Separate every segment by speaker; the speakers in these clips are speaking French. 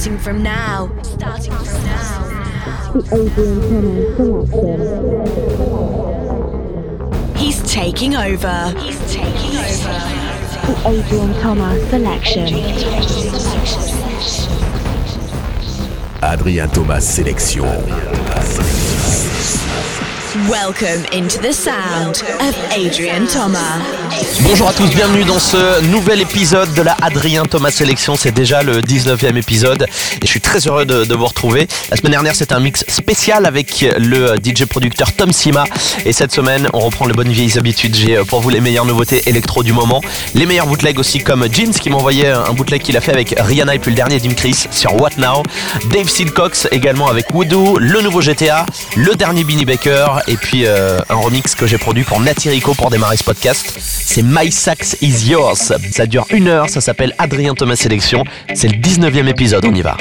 Speaker 1: Starting from now. Starting from now.
Speaker 2: The Adrian Thomas selection.
Speaker 1: He's taking over. He's taking over.
Speaker 2: The Adrian Thomas selection.
Speaker 3: Adrien Thomas sélection.
Speaker 1: Welcome into the sound of Adrian Thomas.
Speaker 4: Bonjour à tous, bienvenue dans ce nouvel épisode de la Adrien Thomas Sélection. C'est déjà le 19e épisode et je suis très heureux de, vous retrouver. La semaine dernière, c'était un mix spécial avec le DJ producteur Tom Sima. Et cette semaine, on reprend les bonnes vieilles habitudes. J'ai pour vous les meilleures nouveautés électro du moment. Les meilleurs bootlegs aussi comme Jeans qui m'envoyait un bootleg qu'il a fait avec Rihanna et puis le dernier Dim Chris sur What Now. Dave Silcox également avec Voodoo, le nouveau GTA, le dernier Binny Baker et puis euh, un remix que j'ai produit pour Natirico pour démarrer ce podcast. C'est My Sax Is Yours. Ça dure une heure, ça s'appelle Adrien Thomas Sélection. C'est le 19e épisode, on y va.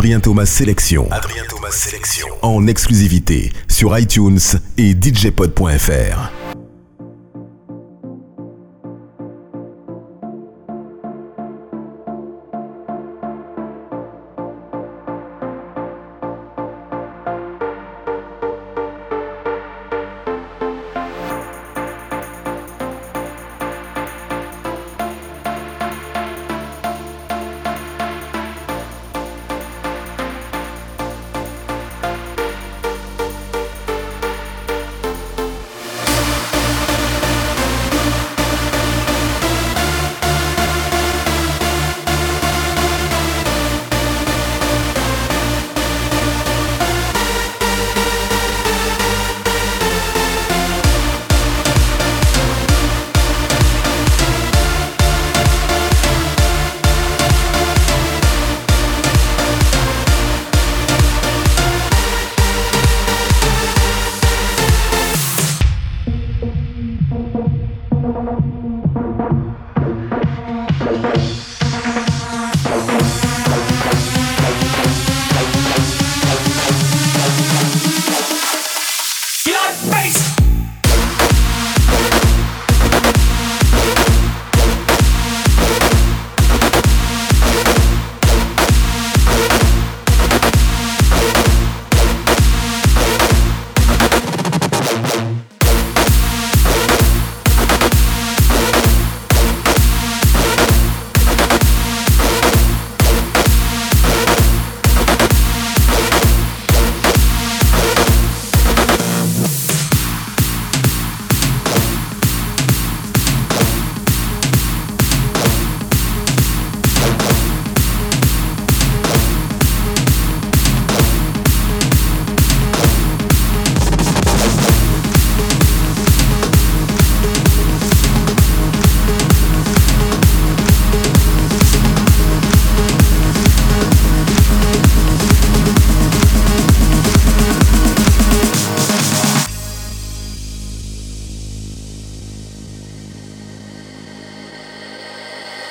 Speaker 5: Adrien Thomas Sélection. Thomas Sélection. En exclusivité sur iTunes et DJpod.fr.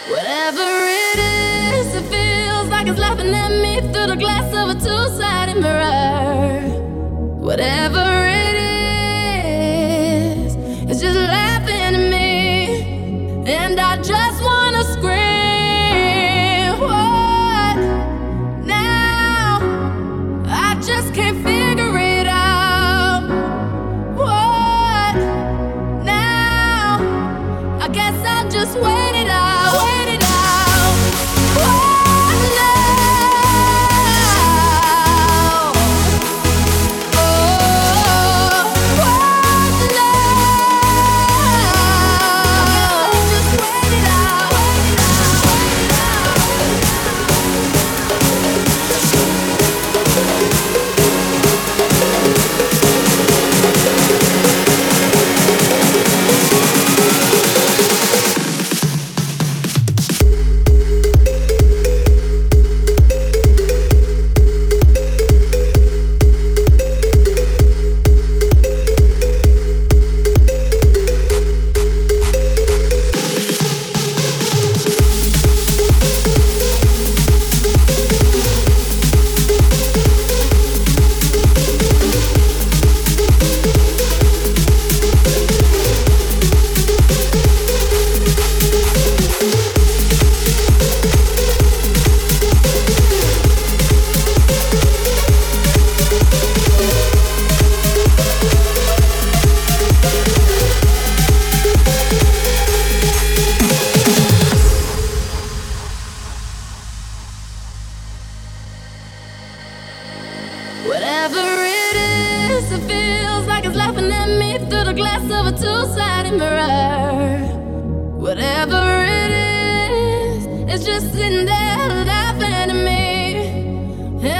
Speaker 5: Whatever it is, it feels like it's laughing at me through the glass of a two sided mirror. Whatever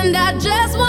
Speaker 5: and I just want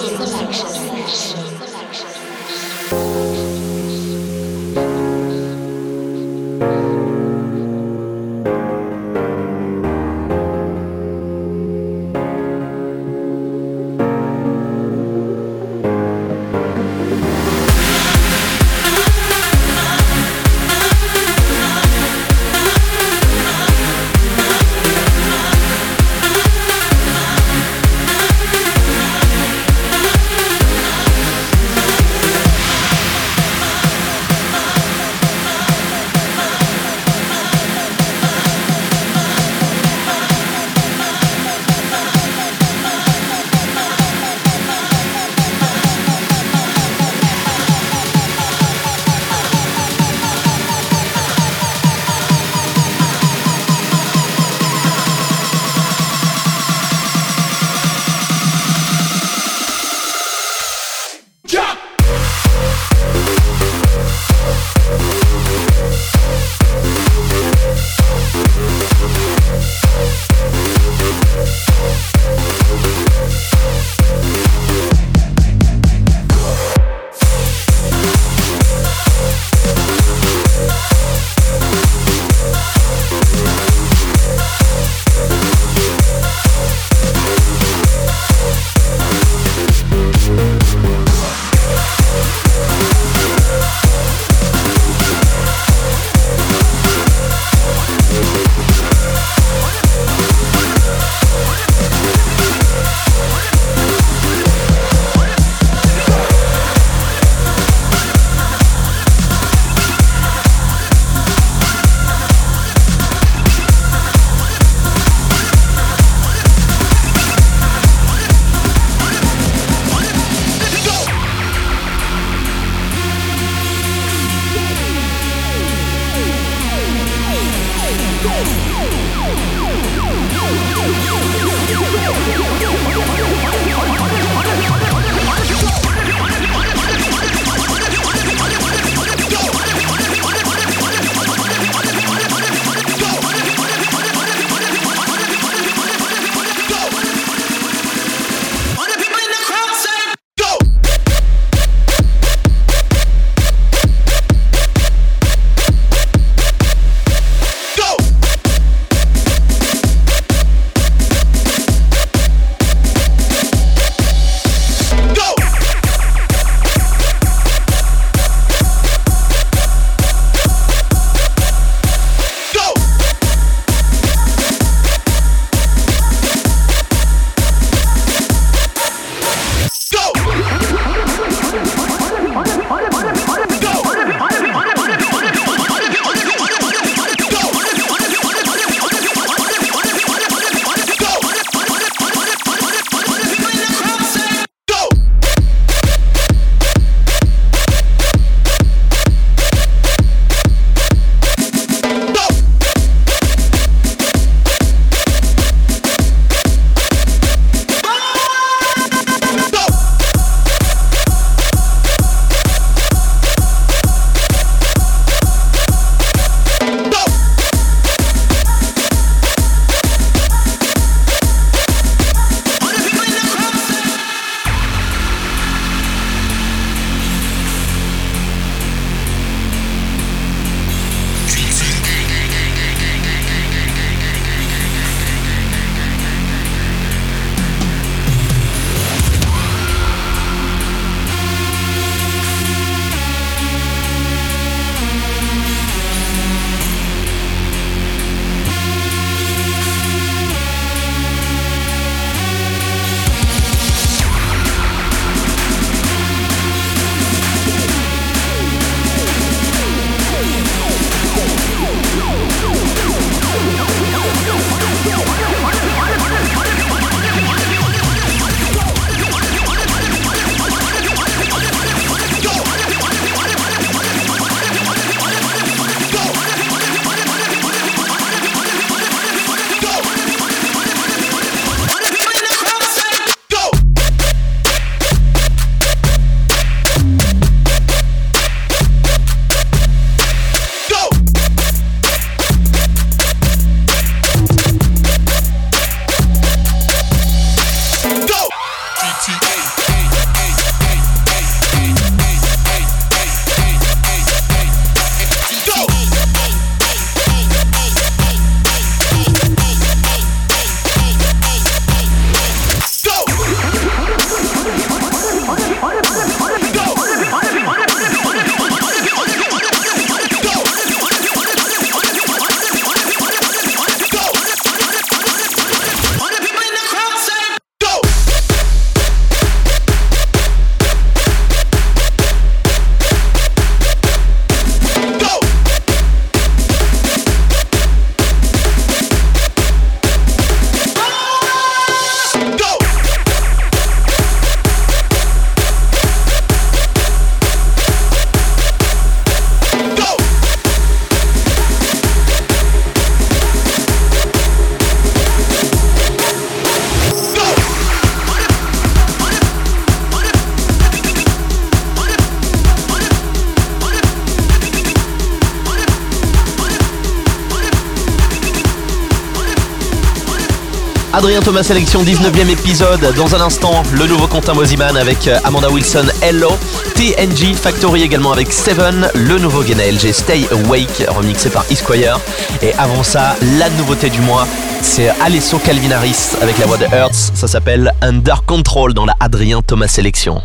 Speaker 6: Adrien Thomas Sélection, 19e épisode. Dans un instant, le nouveau compte Moziman avec euh, Amanda Wilson, Hello. TNG Factory également avec Seven. Le nouveau Gena LG Stay Awake, remixé par Esquire. Et avant ça, la nouveauté du mois, c'est Alesso Calvinaris avec la voix de Hertz. Ça s'appelle Under Control dans la Adrien Thomas Sélection.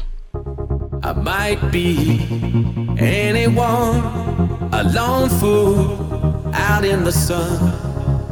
Speaker 6: I might be anyone, a out in the sun.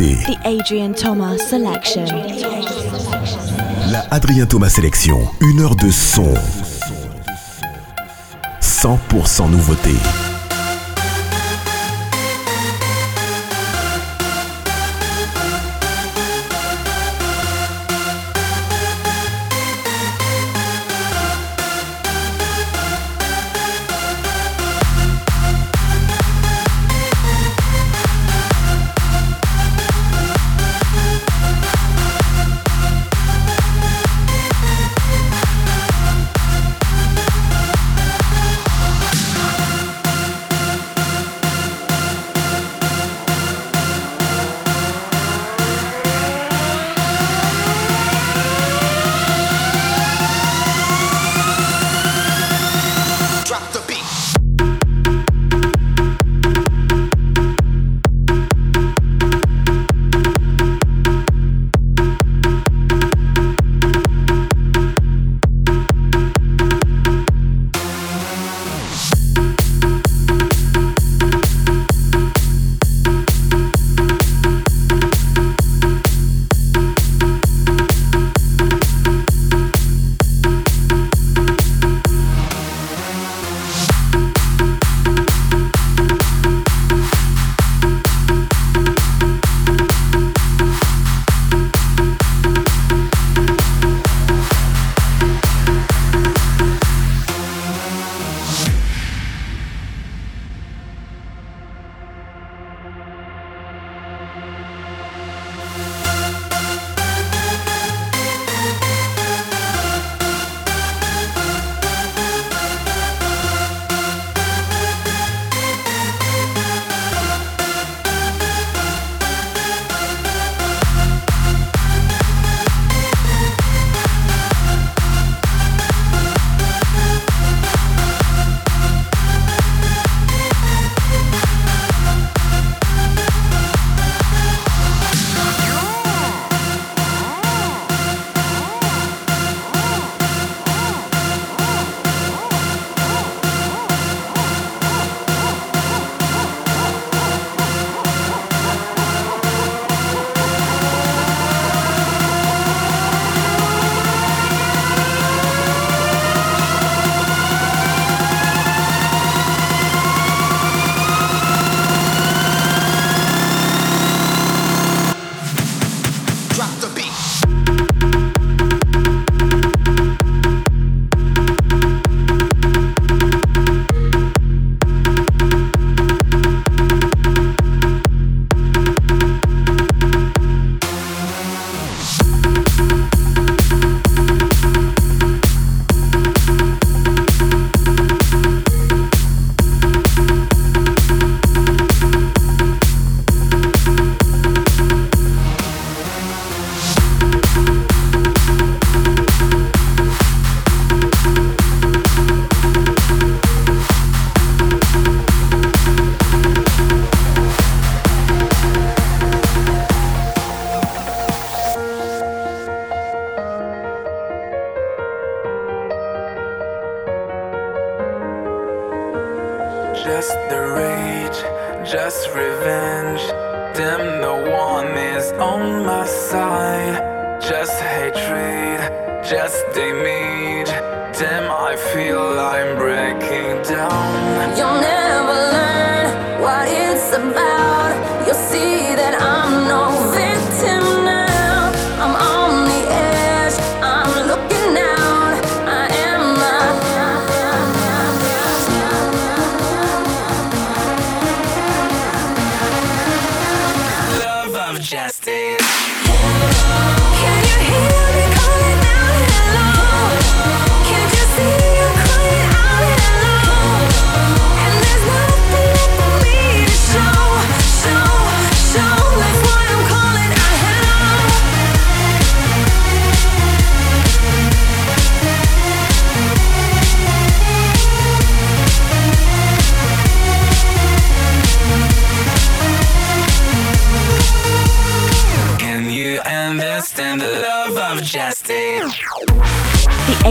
Speaker 6: The
Speaker 2: Adrian Thomas Selection.
Speaker 3: La Adrien Thomas Selection, une heure de son. 100% nouveauté.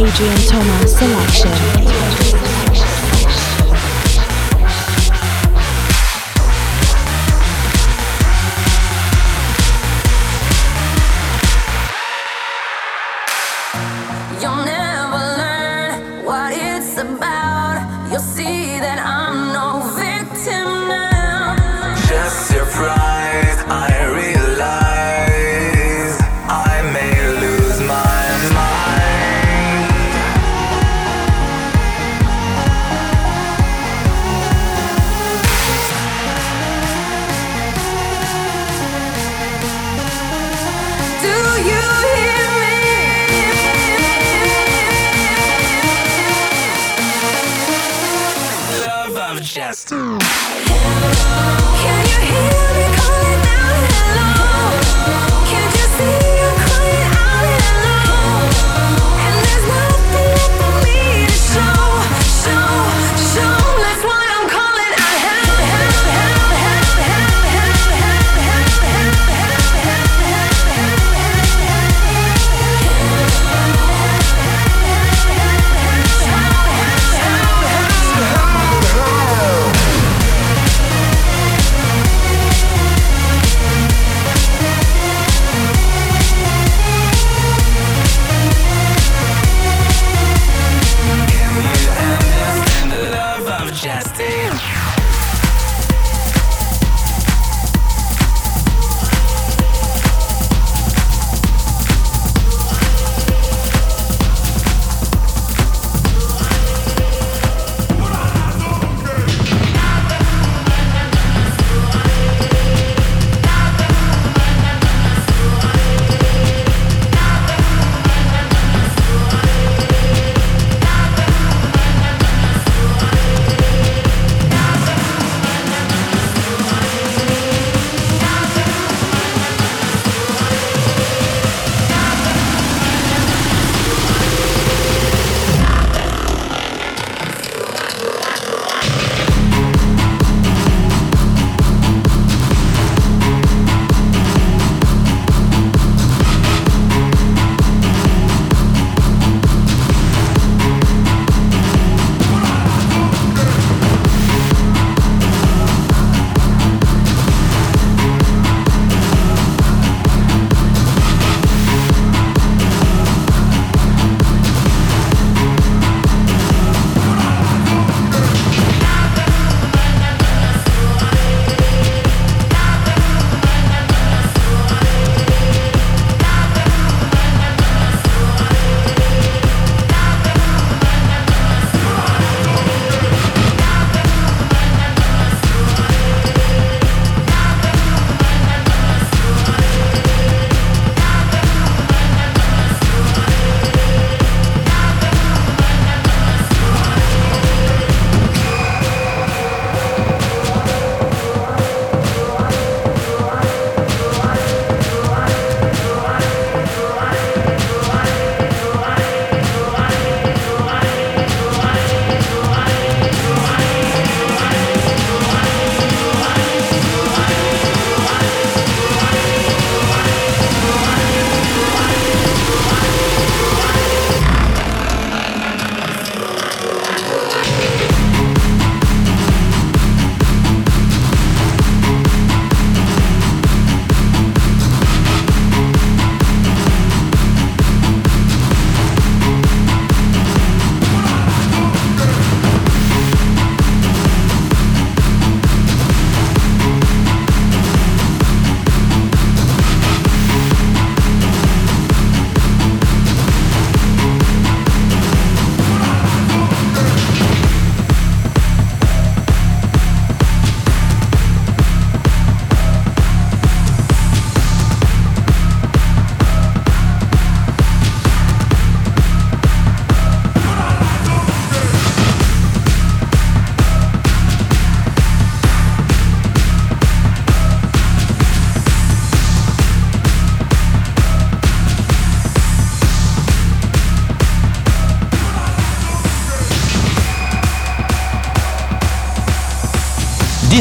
Speaker 2: The
Speaker 7: Adrian Thomas Selection.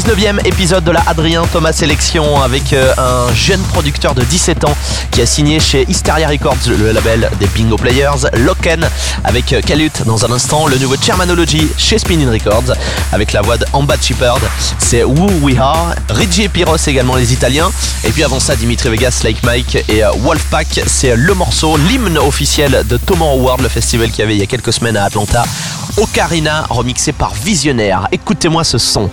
Speaker 4: 19e épisode de la Adrien Thomas Sélection avec euh, un jeune producteur de 17 ans qui a signé chez Hysteria Records, le label des Bingo Players, Loken avec euh, Kalut dans un instant, le nouveau Chairmanology chez Spinning Records avec la voix d'Amba Shepherd, c'est Who We Are, Reggie et Pyros également les Italiens, et puis avant ça Dimitri Vegas, Like Mike et euh, Wolfpack, c'est le morceau, l'hymne officiel de Tomorrow World, le festival qu'il y avait il y a quelques semaines à Atlanta, Ocarina, remixé par Visionnaire. Écoutez-moi ce son.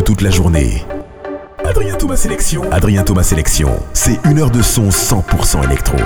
Speaker 7: toute la journée. Adrien Thomas Sélection. Adrien Thomas Sélection, c'est une heure de son 100% électro.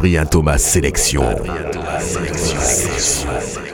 Speaker 3: Adrien Thomas Sélection.
Speaker 5: When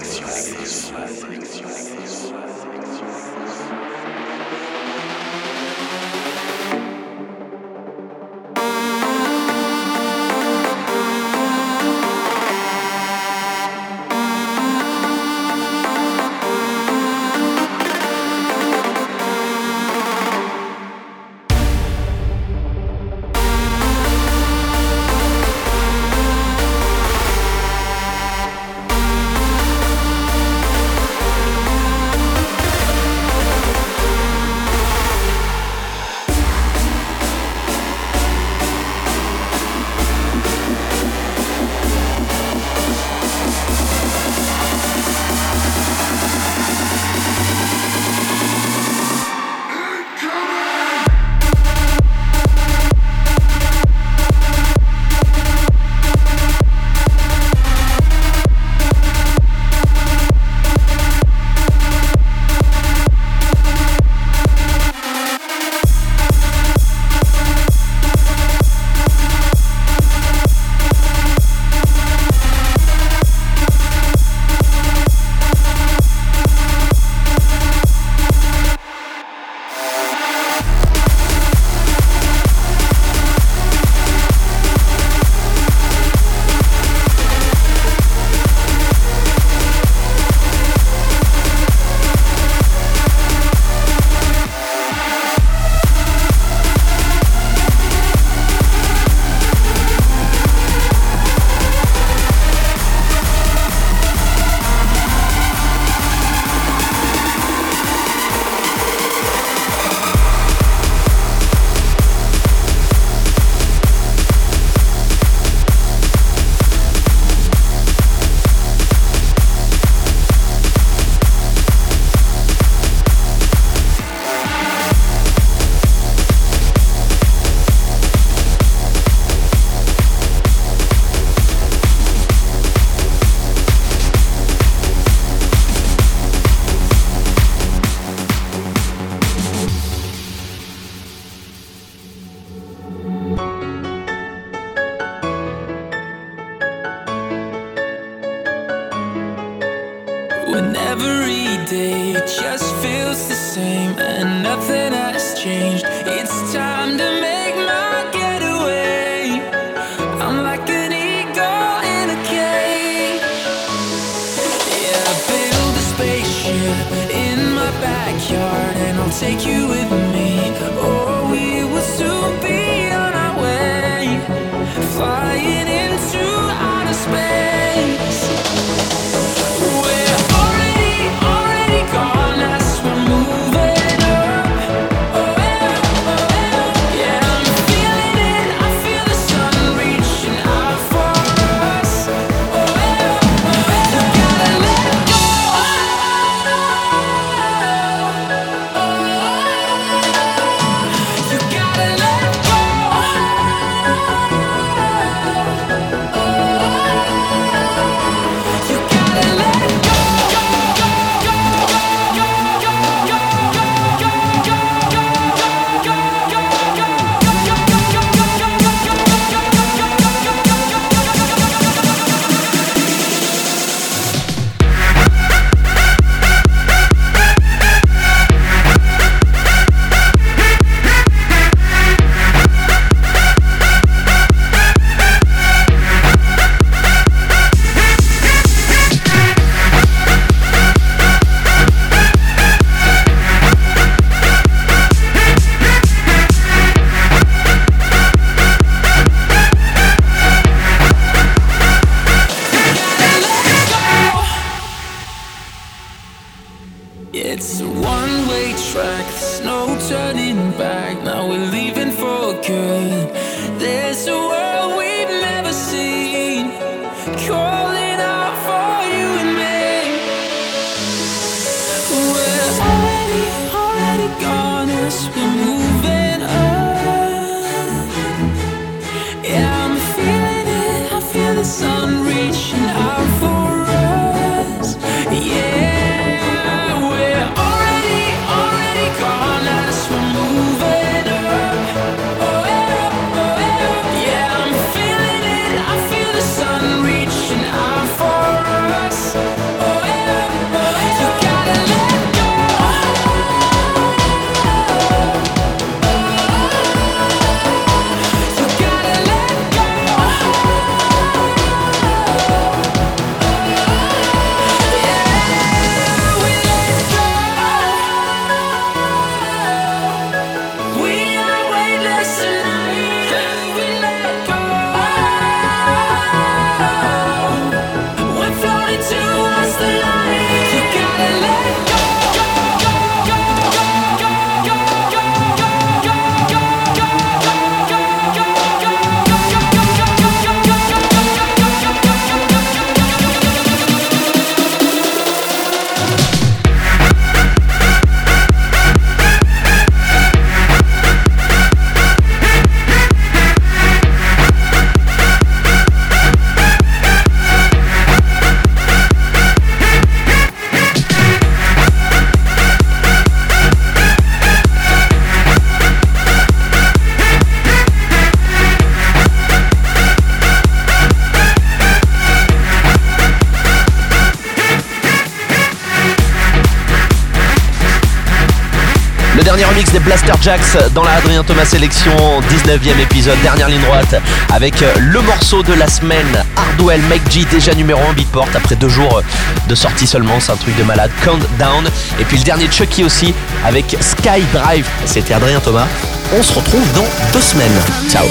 Speaker 7: Jax dans la Adrien Thomas Sélection, 19e épisode, dernière ligne droite, avec euh, le morceau de la semaine, Hardwell Make G, déjà numéro 1 Beatport, après deux jours de sortie seulement, c'est un truc de malade, Countdown, et puis le dernier Chucky aussi, avec Sky Drive, c'était Adrien Thomas. On se retrouve dans deux semaines. Ciao.